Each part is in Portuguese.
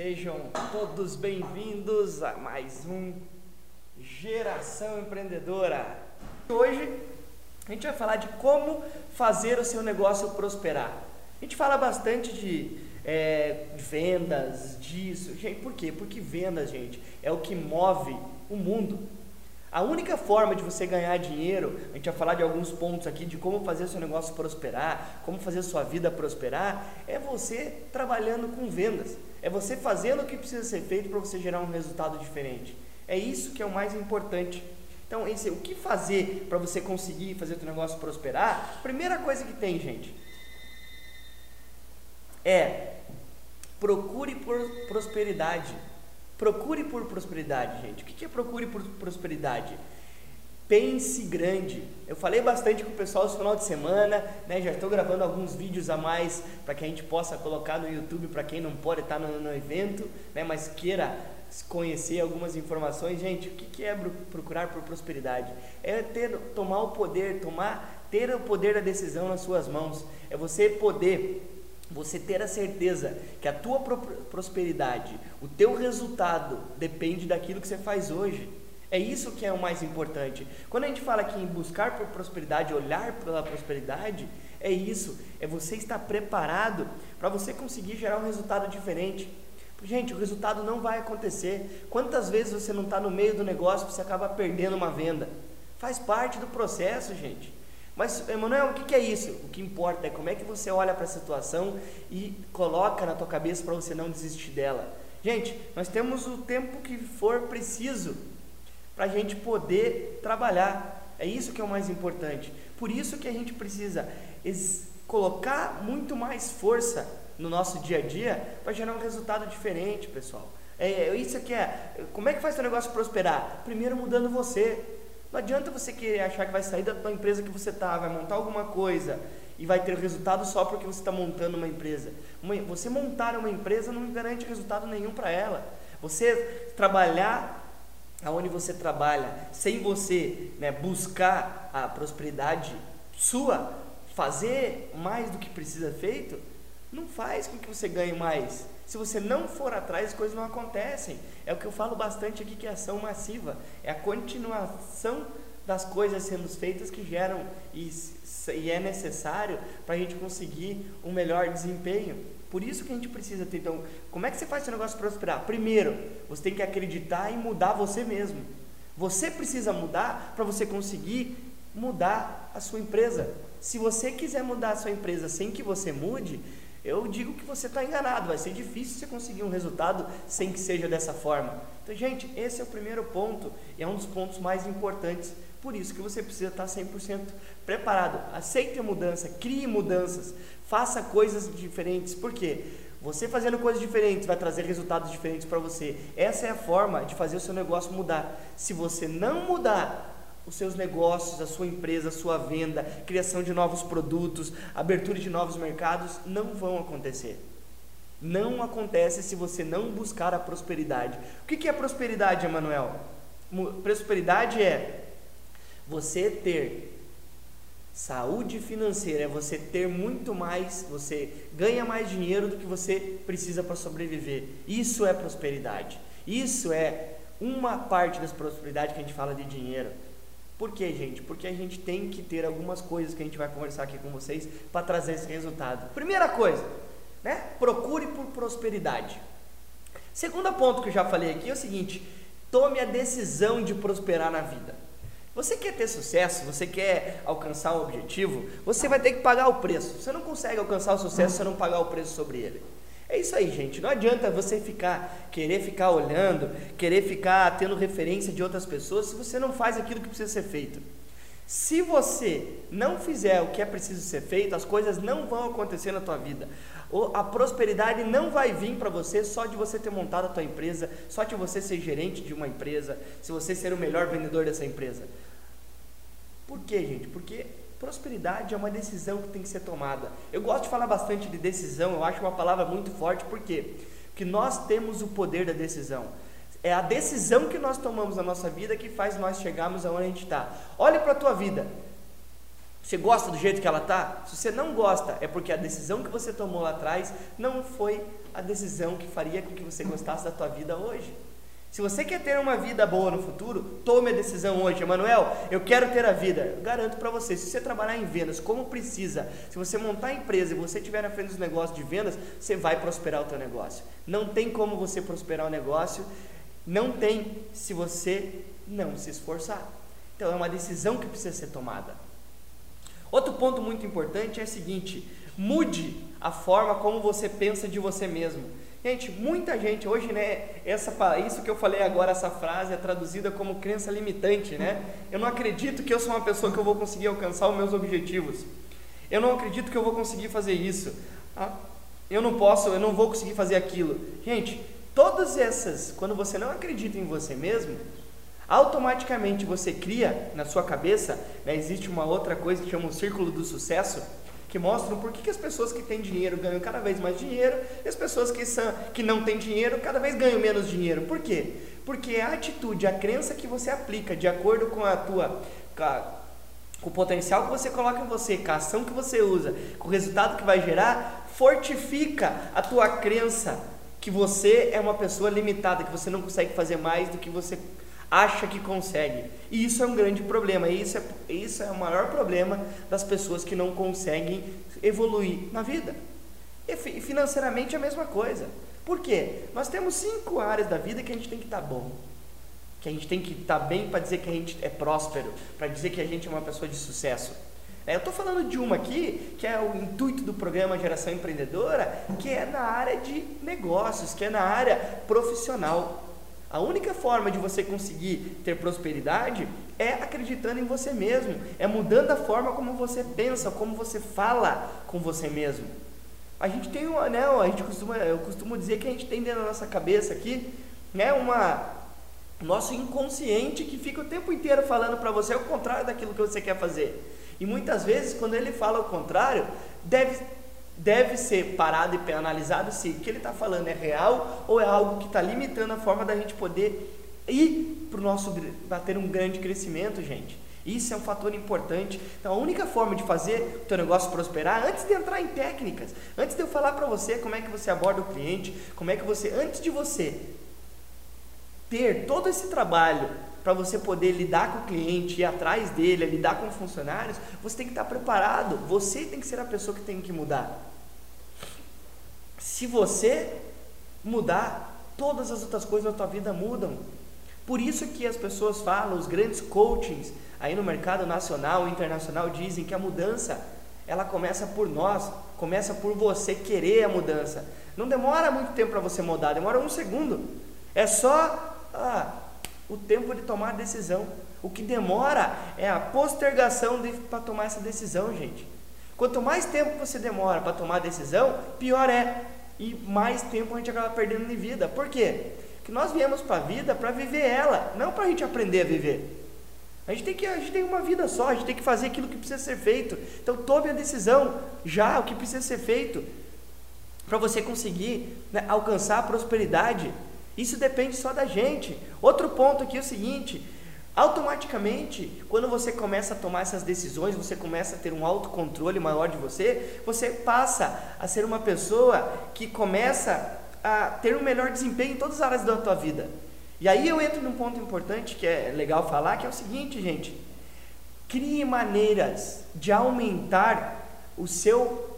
Sejam todos bem-vindos a mais um Geração Empreendedora. Hoje a gente vai falar de como fazer o seu negócio prosperar. A gente fala bastante de, é, vendas, disso. Gente, por quê? Porque vendas, gente, é o que move o mundo. A única forma de você ganhar dinheiro, a gente vai falar de alguns pontos aqui de como fazer seu negócio prosperar, como fazer sua vida prosperar, é você trabalhando com vendas. É você fazendo o que precisa ser feito para você gerar um resultado diferente. É isso que é o mais importante. Então, esse, o que fazer para você conseguir fazer o seu negócio prosperar? Primeira coisa que tem, gente, é procure por prosperidade. Procure por prosperidade, gente. O que é procure por prosperidade? Pense grande. Eu falei bastante com o pessoal esse final de semana, né? Já estou gravando alguns vídeos a mais para que a gente possa colocar no YouTube para quem não pode estar no, no, evento, né? Mas queira conhecer algumas informações, gente. O que é procurar por prosperidade? É ter, tomar o poder, tomar, ter o poder da decisão nas suas mãos. É você poder você ter a certeza que a tua prosperidade, o teu resultado depende daquilo que você faz hoje. É isso que é o mais importante. Quando a gente fala aqui em buscar por prosperidade, olhar pela prosperidade, é isso, é você estar preparado para você conseguir gerar um resultado diferente. Gente, o resultado não vai acontecer. Quantas vezes você não está no meio do negócio e você acaba perdendo uma venda? Faz parte do processo, gente. Mas, Emanuel, o que, é isso? O que importa é como é que você olha para a situação e coloca na tua cabeça para você não desistir dela. Gente, nós temos o tempo que for preciso para a gente poder trabalhar. É isso que é o mais importante. Por isso que a gente precisa colocar muito mais força no nosso dia a dia para gerar um resultado diferente, pessoal. É, é isso que é. Como é que faz o negócio prosperar? Primeiro mudando você. Não adianta você querer achar que vai sair da tua empresa que você está, vai montar alguma coisa e vai ter resultado só porque você está montando uma empresa. Você montar uma empresa não garante resultado nenhum para ela. Você trabalhar aonde você trabalha, sem você né, buscar a prosperidade sua, fazer mais do que precisa feito, não faz com que você ganhe mais. Se você não for atrás, as coisas não acontecem. É o que eu falo bastante aqui que é ação massiva. É a continuação das coisas sendo feitas que geram e, e é necessário para a gente conseguir um melhor desempenho. Por isso que a gente precisa ter. Então, como é que você faz seu negócio prosperar? Primeiro, você tem que acreditar e mudar você mesmo. Você precisa mudar para você conseguir mudar a sua empresa. Se você quiser mudar a sua empresa sem que você mude, eu digo que você está enganado, vai ser difícil você conseguir um resultado sem que seja dessa forma. Então, gente, esse é o primeiro ponto e é um dos pontos mais importantes. Por isso que você precisa estar 100% preparado. Aceite a mudança, crie mudanças, faça coisas diferentes. Por quê? Você fazendo coisas diferentes vai trazer resultados diferentes para você. Essa é a forma de fazer o seu negócio mudar. Se você não mudar, os seus negócios, a sua empresa, a sua venda, criação de novos produtos, abertura de novos mercados não vão acontecer. Não acontece se você não buscar a prosperidade. O que é prosperidade, Emanuel? Prosperidade é você ter saúde financeira, é você ter muito mais, você ganha mais dinheiro do que você precisa para sobreviver. Isso é prosperidade. Isso é uma parte das prosperidades que a gente fala de dinheiro. Por quê, gente? Porque a gente tem que ter algumas coisas que a gente vai conversar aqui com vocês para trazer esse resultado. Primeira coisa, né? Procure por prosperidade. Segundo ponto que eu já falei aqui é o seguinte: tome a decisão de prosperar na vida. Você quer ter sucesso, você quer alcançar um objetivo, você vai ter que pagar o preço. Você não consegue alcançar o sucesso se não pagar o preço sobre ele. É isso aí, gente. Não adianta você ficar, querer ficar olhando, querer ficar tendo referência de outras pessoas se você não faz aquilo que precisa ser feito. Se você não fizer o que é preciso ser feito, as coisas não vão acontecer na tua vida. A prosperidade não vai vir para você só de você ter montado a tua empresa, só de você ser gerente de uma empresa, se você ser o melhor vendedor dessa empresa. Por quê, gente? Porque Prosperidade é uma decisão que tem que ser tomada. Eu gosto de falar bastante de decisão, eu acho uma palavra muito forte, por quê? Porque nós temos o poder da decisão. É a decisão que nós tomamos na nossa vida que faz nós chegarmos aonde a gente está. Olha para a tua vida. Você gosta do jeito que ela tá? Se você não gosta, é porque a decisão que você tomou lá atrás não foi a decisão que faria com que você gostasse da tua vida hoje. Se você quer ter uma vida boa no futuro, tome a decisão hoje. Emanuel, eu quero ter a vida. Eu garanto para você, se você trabalhar em vendas como precisa, se você montar a empresa e você estiver na frente dos negócios de vendas, você vai prosperar o teu negócio. Não tem como você prosperar o negócio, não tem se você não se esforçar. Então é uma decisão que precisa ser tomada. Outro ponto muito importante é o seguinte: mude a forma como você pensa de você mesmo. Gente, muita gente hoje, né, essa, isso que eu falei agora, essa frase é traduzida como crença limitante, né? Eu não acredito que eu sou uma pessoa que eu vou conseguir alcançar os meus objetivos. Eu não acredito que eu vou conseguir fazer isso. Ah, eu não posso, eu não vou conseguir fazer aquilo. Gente, todas essas, quando você não acredita em você mesmo, automaticamente você cria na sua cabeça, né, existe uma outra coisa que chama o círculo do sucesso, que mostram por que, as pessoas que têm dinheiro ganham cada vez mais dinheiro e as pessoas que, são, que não têm dinheiro cada vez ganham menos dinheiro. Por quê? Porque a atitude, a crença que você aplica de acordo com a tua. Com, a, com o potencial que você coloca em você, com a ação que você usa, com o resultado que vai gerar, fortifica a tua crença que você é uma pessoa limitada, que você não consegue fazer mais do que você acha que consegue. E isso é um grande problema. E isso é, isso é o maior problema das pessoas que não conseguem evoluir na vida. E financeiramente é a mesma coisa. Por quê? Nós temos cinco áreas da vida que a gente tem que estar tá bom. Que a gente tem que estar tá bem para dizer que a gente é próspero, para dizer que a gente é uma pessoa de sucesso. É, eu estou falando de uma aqui, que é o intuito do programa Geração Empreendedora, que é na área de negócios, que é na área profissional. A única forma de você conseguir ter prosperidade é acreditando em você mesmo, é mudando a forma como você pensa, como você fala com você mesmo. A gente tem um né, a gente costuma, eu costumo dizer que a gente tem dentro da nossa cabeça aqui, né, uma nosso inconsciente que fica o tempo inteiro falando para você o contrário daquilo que você quer fazer. E muitas vezes, quando ele fala o contrário, deve deve ser parado e analisado se o que ele está falando é real ou é algo que está limitando a forma da gente poder ir para o nosso para ter um grande crescimento, gente. Isso é um fator importante. Então, a única forma de fazer o teu negócio prosperar, antes de entrar em técnicas, antes de eu falar para você como é que você aborda o cliente, como é que você, antes de você ter todo esse trabalho para você poder lidar com o cliente, ir atrás dele, lidar com funcionários, você tem que estar preparado. Você tem que ser a pessoa que tem que mudar. Se você mudar, todas as outras coisas na tua vida mudam. Por isso que as pessoas falam, os grandes coachings aí no mercado nacional e internacional dizem que a mudança ela começa por nós, começa por você querer a mudança. Não demora muito tempo para você mudar, demora um segundo. É só ah, o tempo de tomar a decisão. O que demora é a postergação para tomar essa decisão, gente. Quanto mais tempo você demora para tomar a decisão, pior é. E mais tempo a gente acaba perdendo de vida. Por quê? Porque nós viemos para a vida para viver ela, não para a gente aprender a viver. A gente, tem que, a gente tem uma vida só, a gente tem que fazer aquilo que precisa ser feito. Então tome a decisão já, o que precisa ser feito, para você conseguir né, alcançar a prosperidade. Isso depende só da gente. Outro ponto aqui é o seguinte: Automaticamente, quando você começa a tomar essas decisões, você começa a ter um autocontrole maior de você, você passa a ser uma pessoa que começa a ter um melhor desempenho em todas as áreas da tua vida. E aí eu entro num ponto importante que é legal falar, que é o seguinte, gente: crie maneiras de aumentar o seu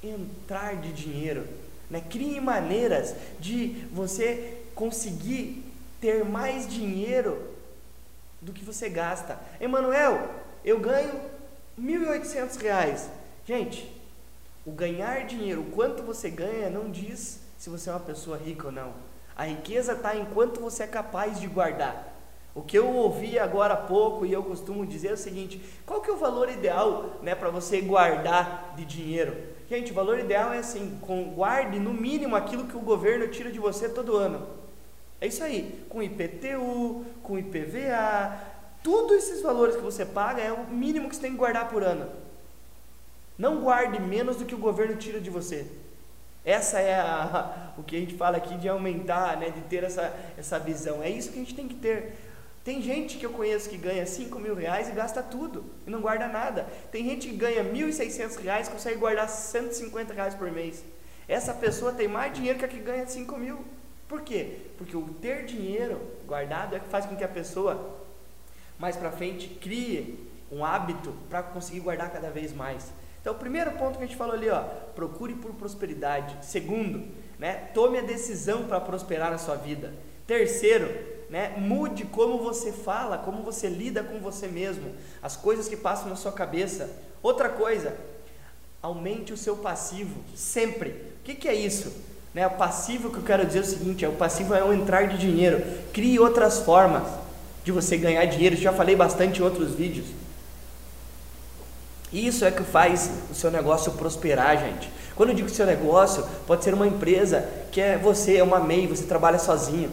entrar de dinheiro, né? Crie maneiras de você conseguir ter mais dinheiro do que você gasta. Emanuel, eu ganho R$ 1.800. Gente, o ganhar dinheiro, o quanto você ganha, não diz se você é uma pessoa rica ou não. A riqueza está em quanto você é capaz de guardar. O que eu ouvi agora há pouco e eu costumo dizer é o seguinte: qual que é o valor ideal né, para você guardar de dinheiro? Gente, o valor ideal é assim: guarde no mínimo aquilo que o governo tira de você todo ano. É isso aí, com IPTU, com IPVA, tudo esses valores que você paga é o mínimo que você tem que guardar por ano. Não guarde menos do que o governo tira de você. Essa é a, o que a gente fala aqui de aumentar, né, de ter essa, essa visão. É isso que a gente tem que ter. Tem gente que eu conheço que ganha 5 mil reais e gasta tudo e não guarda nada. Tem gente que ganha 1.600 reais e consegue guardar 150 reais por mês. Essa pessoa tem mais dinheiro que a que ganha 5 mil. Por quê? Porque o ter dinheiro guardado é que faz com que a pessoa mais para frente crie um hábito para conseguir guardar cada vez mais. Então, o primeiro ponto que a gente falou ali, ó, procure por prosperidade. Segundo, né, tome a decisão para prosperar na sua vida. Terceiro, né, mude como você fala, como você lida com você mesmo, as coisas que passam na sua cabeça. Outra coisa, aumente o seu passivo sempre. O que, que é isso? Né, o passivo que eu quero dizer é o seguinte: é, o passivo é o entrar de dinheiro. Crie outras formas de você ganhar dinheiro. Já falei bastante em outros vídeos. Isso é que faz o seu negócio prosperar, gente. Quando eu digo seu negócio, pode ser uma empresa que é você, é uma MEI, você trabalha sozinho.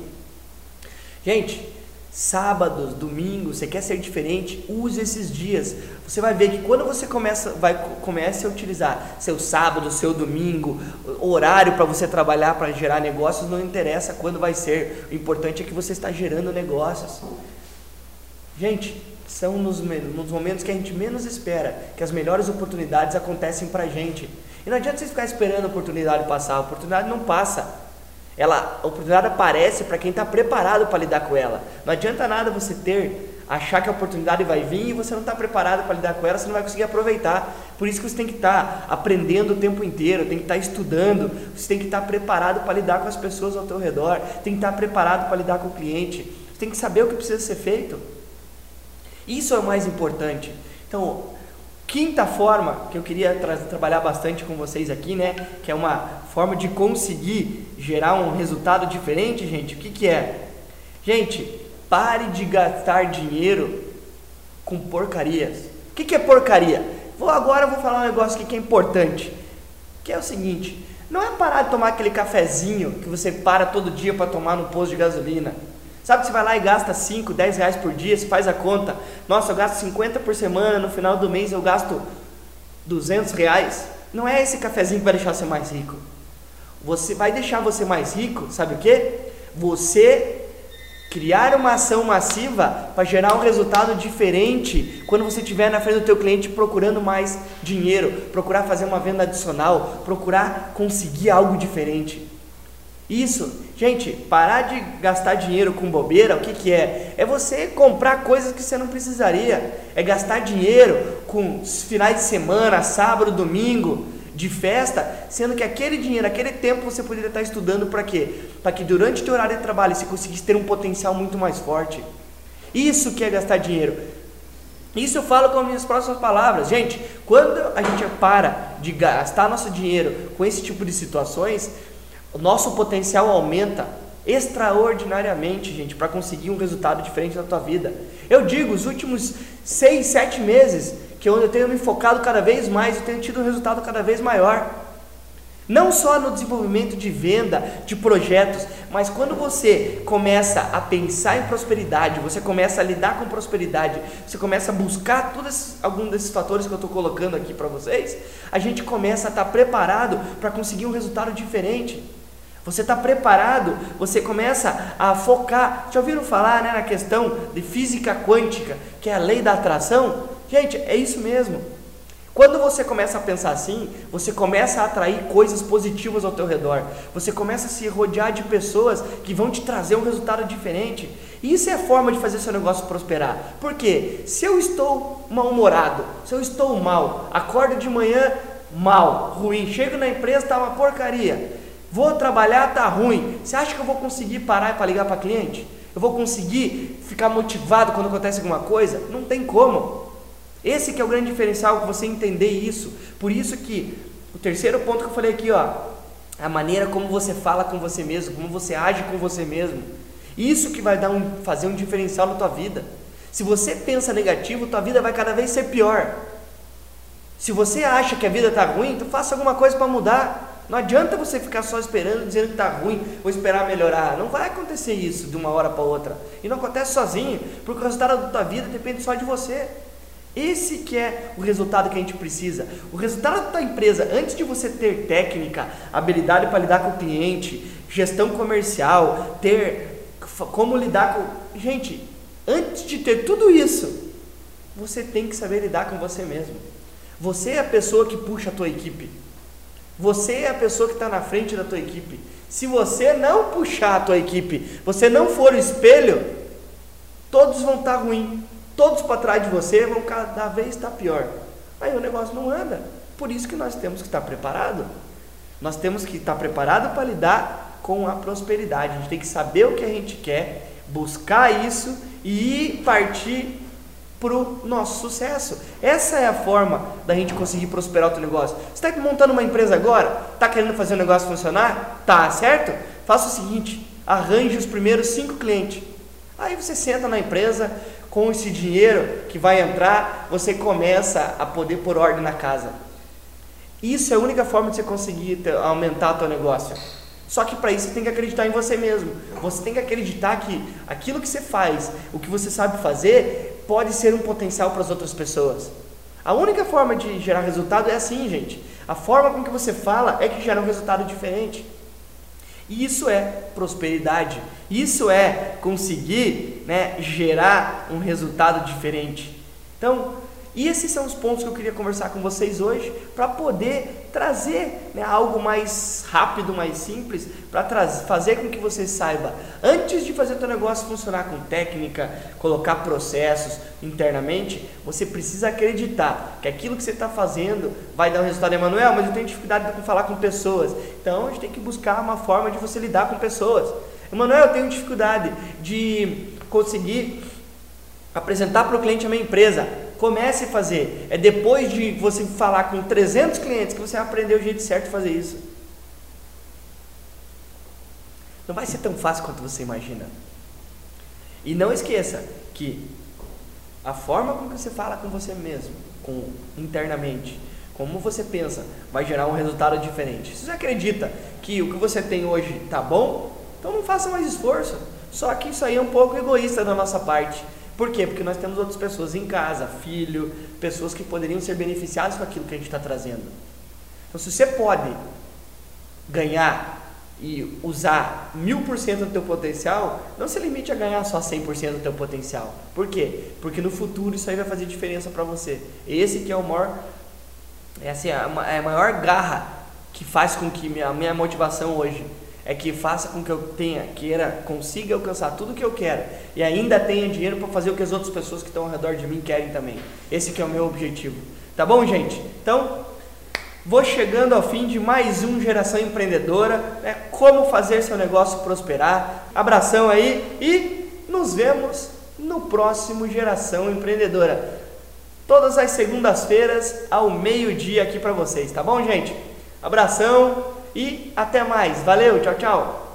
Gente, sábados, domingos, você quer ser diferente, use esses dias. Você vai ver que quando você começa, vai comece a utilizar seu sábado, seu domingo, horário para você trabalhar, para gerar negócios, não interessa quando vai ser. O importante é que você está gerando negócios. Gente, são nos, nos momentos que a gente menos espera que as melhores oportunidades acontecem para a gente. E não adianta vocês ficar esperando a oportunidade passar, a oportunidade não passa. Ela, a oportunidade aparece para quem está preparado para lidar com ela. Não adianta nada você ter, achar que a oportunidade vai vir e você não está preparado para lidar com ela, você não vai conseguir aproveitar. Por isso que você tem que estar tá aprendendo o tempo inteiro, tem que estar tá estudando, você tem que estar tá preparado para lidar com as pessoas ao teu redor, tem que estar tá preparado para lidar com o cliente, você tem que saber o que precisa ser feito. Isso é o mais importante. Então, quinta forma que eu queria tra trabalhar bastante com vocês aqui, né? Que é uma forma de conseguir gerar um resultado diferente, gente. O que, que é? Gente, pare de gastar dinheiro com porcarias. O que, que é porcaria? Vou agora vou falar um negócio aqui que é importante, que é o seguinte: não é parar de tomar aquele cafezinho que você para todo dia para tomar no posto de gasolina. Sabe você vai lá e gasta 5, 10 reais por dia, você faz a conta. Nossa, eu gasto 50 por semana, no final do mês eu gasto 200 reais. Não é esse cafezinho que vai deixar você mais rico. Você vai deixar você mais rico, sabe o que? Você criar uma ação massiva para gerar um resultado diferente quando você estiver na frente do teu cliente procurando mais dinheiro, procurar fazer uma venda adicional, procurar conseguir algo diferente. Isso, gente, parar de gastar dinheiro com bobeira, o que, que é? É você comprar coisas que você não precisaria. É gastar dinheiro com finais de semana, sábado, domingo, de festa, sendo que aquele dinheiro, aquele tempo você poderia estar estudando para quê? Para que durante o teu horário de trabalho você conseguisse ter um potencial muito mais forte. Isso que é gastar dinheiro. Isso eu falo com as minhas próximas palavras. Gente, quando a gente para de gastar nosso dinheiro com esse tipo de situações, o nosso potencial aumenta extraordinariamente, gente, para conseguir um resultado diferente na tua vida. Eu digo, os últimos seis, sete meses, que é eu tenho me focado cada vez mais, eu tenho tido um resultado cada vez maior. Não só no desenvolvimento de venda, de projetos, mas quando você começa a pensar em prosperidade, você começa a lidar com prosperidade, você começa a buscar todos alguns desses fatores que eu estou colocando aqui para vocês, a gente começa a estar tá preparado para conseguir um resultado diferente. Você está preparado, você começa a focar. Já ouviram falar né, na questão de física quântica, que é a lei da atração? Gente, é isso mesmo. Quando você começa a pensar assim, você começa a atrair coisas positivas ao teu redor. Você começa a se rodear de pessoas que vão te trazer um resultado diferente. E isso é forma de fazer seu negócio prosperar. Porque se eu estou mal-humorado, se eu estou mal, acordo de manhã mal, ruim, chego na empresa, está uma porcaria. Vou trabalhar, tá ruim. Você acha que eu vou conseguir parar para ligar para cliente? Eu vou conseguir ficar motivado quando acontece alguma coisa? Não tem como. Esse que é o grande diferencial, você entender isso. Por isso que o terceiro ponto que eu falei aqui, ó, a maneira como você fala com você mesmo, como você age com você mesmo. Isso que vai dar um, fazer um diferencial na tua vida. Se você pensa negativo, tua vida vai cada vez ser pior. Se você acha que a vida está ruim, então faça alguma coisa para mudar. Não adianta você ficar só esperando, dizendo que está ruim, vou esperar melhorar. Não vai acontecer isso de uma hora para outra. E não acontece sozinho, porque o resultado da tua vida depende só de você. Esse que é o resultado que a gente precisa. O resultado da empresa, antes de você ter técnica, habilidade para lidar com o cliente, gestão comercial, ter como lidar com. Gente, Antes de ter tudo isso, você tem que saber lidar com você mesmo. Você é a pessoa que puxa a tua equipe. Você é a pessoa que está na frente da tua equipe. Se você não puxar a tua equipe, você não for o espelho, todos vão estar tá. Todos para trás de você vão cada vez estar tá pior. Aí o negócio não anda. Por isso que nós temos que estar tá preparado. Nós temos que estar preparado para lidar com a prosperidade. A gente tem que saber o que a gente quer, buscar isso e partir para o nosso sucesso. Essa é a forma da gente conseguir prosperar o teu negócio. Você está montando uma empresa agora? Está querendo fazer o negócio funcionar? Tá, certo? Faça o seguinte: arranje os primeiros cinco clientes. Aí você senta na empresa, com esse dinheiro que vai entrar, você começa a poder pôr ordem na casa. Isso é a única forma de você conseguir aumentar o teu negócio. Só que para isso você tem que acreditar em você mesmo. Você tem que acreditar que aquilo que você faz, o que você sabe fazer, pode ser um potencial para as outras pessoas. A única forma de gerar resultado é assim, gente. A forma com que você fala é que gera um resultado diferente. E isso é prosperidade. Isso é conseguir né, gerar um resultado diferente. Então, e esses são os pontos que eu queria conversar com vocês hoje para poder trazer né, algo mais rápido, mais simples, para fazer com que você saiba, antes de fazer o seu negócio funcionar com técnica, colocar processos internamente, você precisa acreditar que aquilo que você está fazendo vai dar um resultado. Emanuel, mas eu tenho dificuldade com falar com pessoas. Então a gente tem que buscar uma forma de você lidar com pessoas. Emanuel, eu tenho dificuldade de conseguir apresentar para o cliente a minha empresa. Comece a fazer. É depois de você falar com 300 clientes que você vai aprender o jeito certo de fazer isso. Não vai ser tão fácil quanto você imagina. E não esqueça que a forma como você fala com você mesmo, com internamente, como você pensa, vai gerar um resultado diferente. Se você acredita que o que você tem hoje está bom, então não faça mais esforço. Só que isso aí é um pouco egoísta da nossa parte. Por quê? Porque nós temos outras pessoas em casa, filho, pessoas que poderiam ser beneficiadas com aquilo que a gente está trazendo. Então, se você pode ganhar e usar mil por cento do teu potencial, não se limite a ganhar só 100% do teu potencial. Por quê? Porque no futuro isso aí vai fazer diferença para você. Esse que é o maior, essa é a, é a maior garra que faz com que minha, minha motivação hoje é que faça com que eu tenha, queira, consiga alcançar tudo que eu quero e ainda tenha dinheiro para fazer o que as outras pessoas que estão ao redor de mim querem também. Esse que é o meu objetivo. Tá bom, gente? Então, vou chegando ao fim de mais um Geração Empreendedora, né? Como fazer seu negócio prosperar. Abração aí e nos vemos no próximo Geração Empreendedora. Todas as segundas-feiras ao meio-dia aqui para vocês, tá bom, gente? Abração e até mais. Valeu, tchau, tchau.